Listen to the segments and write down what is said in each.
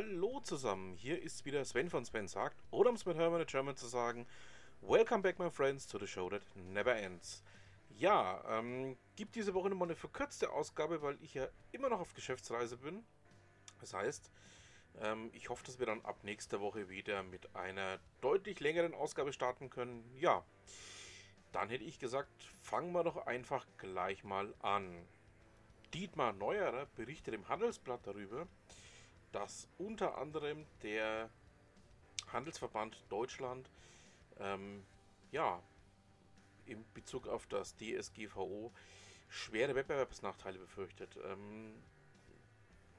Hallo zusammen, hier ist wieder Sven von Sven sagt, oder um es mit Hermann in German zu sagen, Welcome back my friends to the show that never ends. Ja, ähm, gibt diese Woche nochmal eine verkürzte Ausgabe, weil ich ja immer noch auf Geschäftsreise bin. Das heißt, ähm, ich hoffe, dass wir dann ab nächster Woche wieder mit einer deutlich längeren Ausgabe starten können. Ja, dann hätte ich gesagt, fangen wir doch einfach gleich mal an. Dietmar Neuerer berichtet im Handelsblatt darüber, dass unter anderem der Handelsverband Deutschland ähm, ja in Bezug auf das DSGVO schwere Wettbewerbsnachteile befürchtet. Ähm,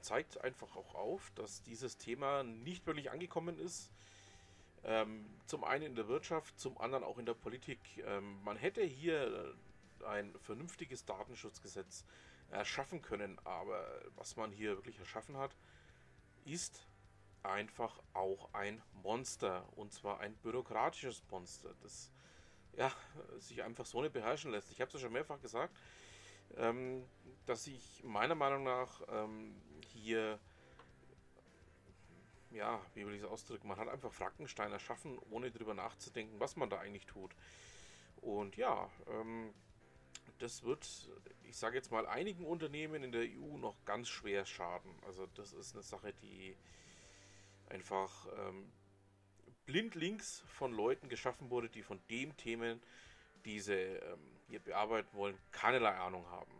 zeigt einfach auch auf, dass dieses Thema nicht wirklich angekommen ist. Ähm, zum einen in der Wirtschaft, zum anderen auch in der Politik. Ähm, man hätte hier ein vernünftiges Datenschutzgesetz erschaffen können, aber was man hier wirklich erschaffen hat, ist einfach auch ein Monster. Und zwar ein bürokratisches Monster, das ja, sich einfach so nicht beherrschen lässt. Ich habe es ja schon mehrfach gesagt, ähm, dass ich meiner Meinung nach ähm, hier, ja, wie will ich es ausdrücken, man hat einfach Frankenstein erschaffen, ohne darüber nachzudenken, was man da eigentlich tut. Und ja, ähm, das wird, ich sage jetzt mal, einigen Unternehmen in der EU noch ganz schwer schaden. Also das ist eine Sache, die einfach ähm, blindlings von Leuten geschaffen wurde, die von dem Themen, die sie ähm, hier bearbeiten wollen, keinerlei Ahnung haben.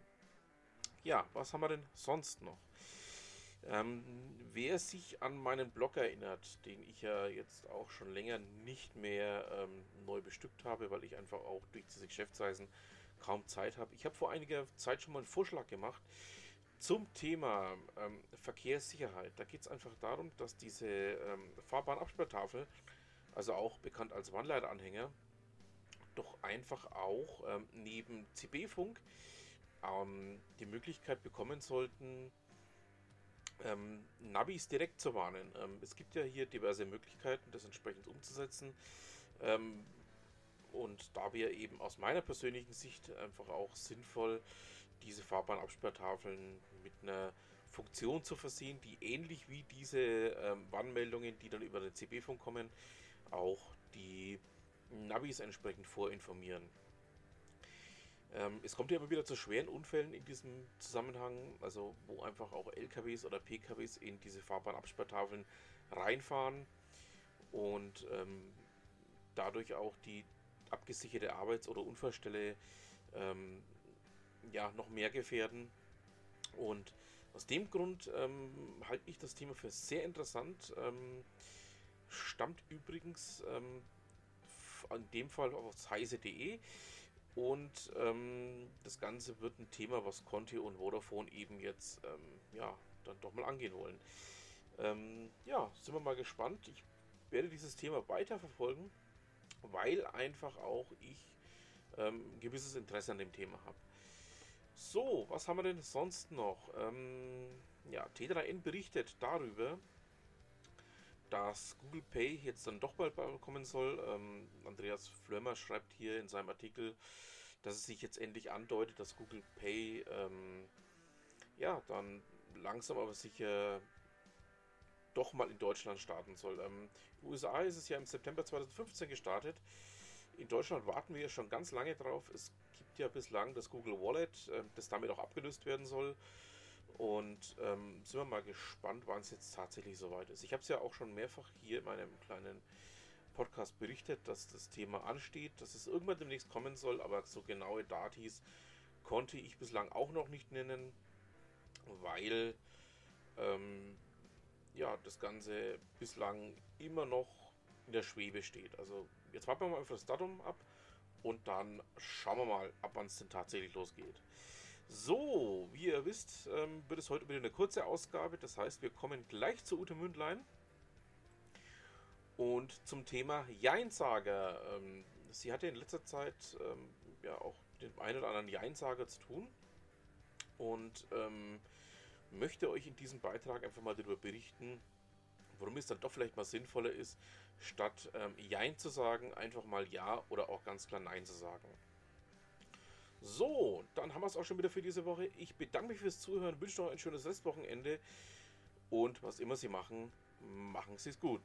Ja, was haben wir denn sonst noch? Ähm, wer sich an meinen Blog erinnert, den ich ja jetzt auch schon länger nicht mehr ähm, neu bestückt habe, weil ich einfach auch durch diese Geschäftsreisen kaum Zeit habe. Ich habe vor einiger Zeit schon mal einen Vorschlag gemacht zum Thema ähm, Verkehrssicherheit. Da geht es einfach darum, dass diese ähm, Fahrbahnabsperrtafel, also auch bekannt als Warnleiteranhänger, doch einfach auch ähm, neben CB-Funk ähm, die Möglichkeit bekommen sollten, ähm, Navis direkt zu warnen. Ähm, es gibt ja hier diverse Möglichkeiten, das entsprechend umzusetzen. Und da wäre eben aus meiner persönlichen Sicht einfach auch sinnvoll, diese Fahrbahnabsperrtafeln mit einer Funktion zu versehen, die ähnlich wie diese ähm, Warnmeldungen, die dann über den CB-Funk kommen, auch die Navis entsprechend vorinformieren. Ähm, es kommt ja immer wieder zu schweren Unfällen in diesem Zusammenhang, also wo einfach auch LKWs oder PKWs in diese Fahrbahnabsperrtafeln reinfahren und ähm, dadurch auch die abgesicherte Arbeits- oder Unfallstelle ähm, ja, noch mehr gefährden. Und aus dem Grund ähm, halte ich das Thema für sehr interessant. Ähm, stammt übrigens ähm, in dem Fall aus heise.de und ähm, das Ganze wird ein Thema, was Conti und Vodafone eben jetzt ähm, ja, dann doch mal angehen wollen. Ähm, ja, sind wir mal gespannt. Ich werde dieses Thema weiter verfolgen weil einfach auch ich ähm, ein gewisses Interesse an dem Thema habe. So, was haben wir denn sonst noch? Ähm, ja, T3N berichtet darüber, dass Google Pay jetzt dann doch bald kommen soll. Ähm, Andreas Flömer schreibt hier in seinem Artikel, dass es sich jetzt endlich andeutet, dass Google Pay ähm, ja dann langsam aber sicher doch mal in Deutschland starten soll. Ähm, in den USA ist es ja im September 2015 gestartet. In Deutschland warten wir schon ganz lange drauf. Es gibt ja bislang das Google Wallet, äh, das damit auch abgelöst werden soll. Und ähm, sind wir mal gespannt, wann es jetzt tatsächlich soweit ist. Ich habe es ja auch schon mehrfach hier in meinem kleinen Podcast berichtet, dass das Thema ansteht, dass es irgendwann demnächst kommen soll, aber so genaue Datis konnte ich bislang auch noch nicht nennen, weil ähm, ja, das Ganze bislang immer noch in der Schwebe steht. Also jetzt warten wir mal einfach das Datum ab und dann schauen wir mal, ab wann es denn tatsächlich losgeht. So, wie ihr wisst, ähm, wird es heute wieder eine kurze Ausgabe. Das heißt, wir kommen gleich zu Ute Mündlein und zum Thema Jeinsager. Ähm, sie hatte in letzter Zeit ähm, ja auch den einen oder anderen Jeinsager zu tun und ähm, möchte euch in diesem Beitrag einfach mal darüber berichten, warum es dann doch vielleicht mal sinnvoller ist, statt ähm, Jein zu sagen, einfach mal Ja oder auch ganz klar Nein zu sagen. So, dann haben wir es auch schon wieder für diese Woche. Ich bedanke mich fürs Zuhören, wünsche noch ein schönes Restwochenende und was immer Sie machen, Machen Sie es gut.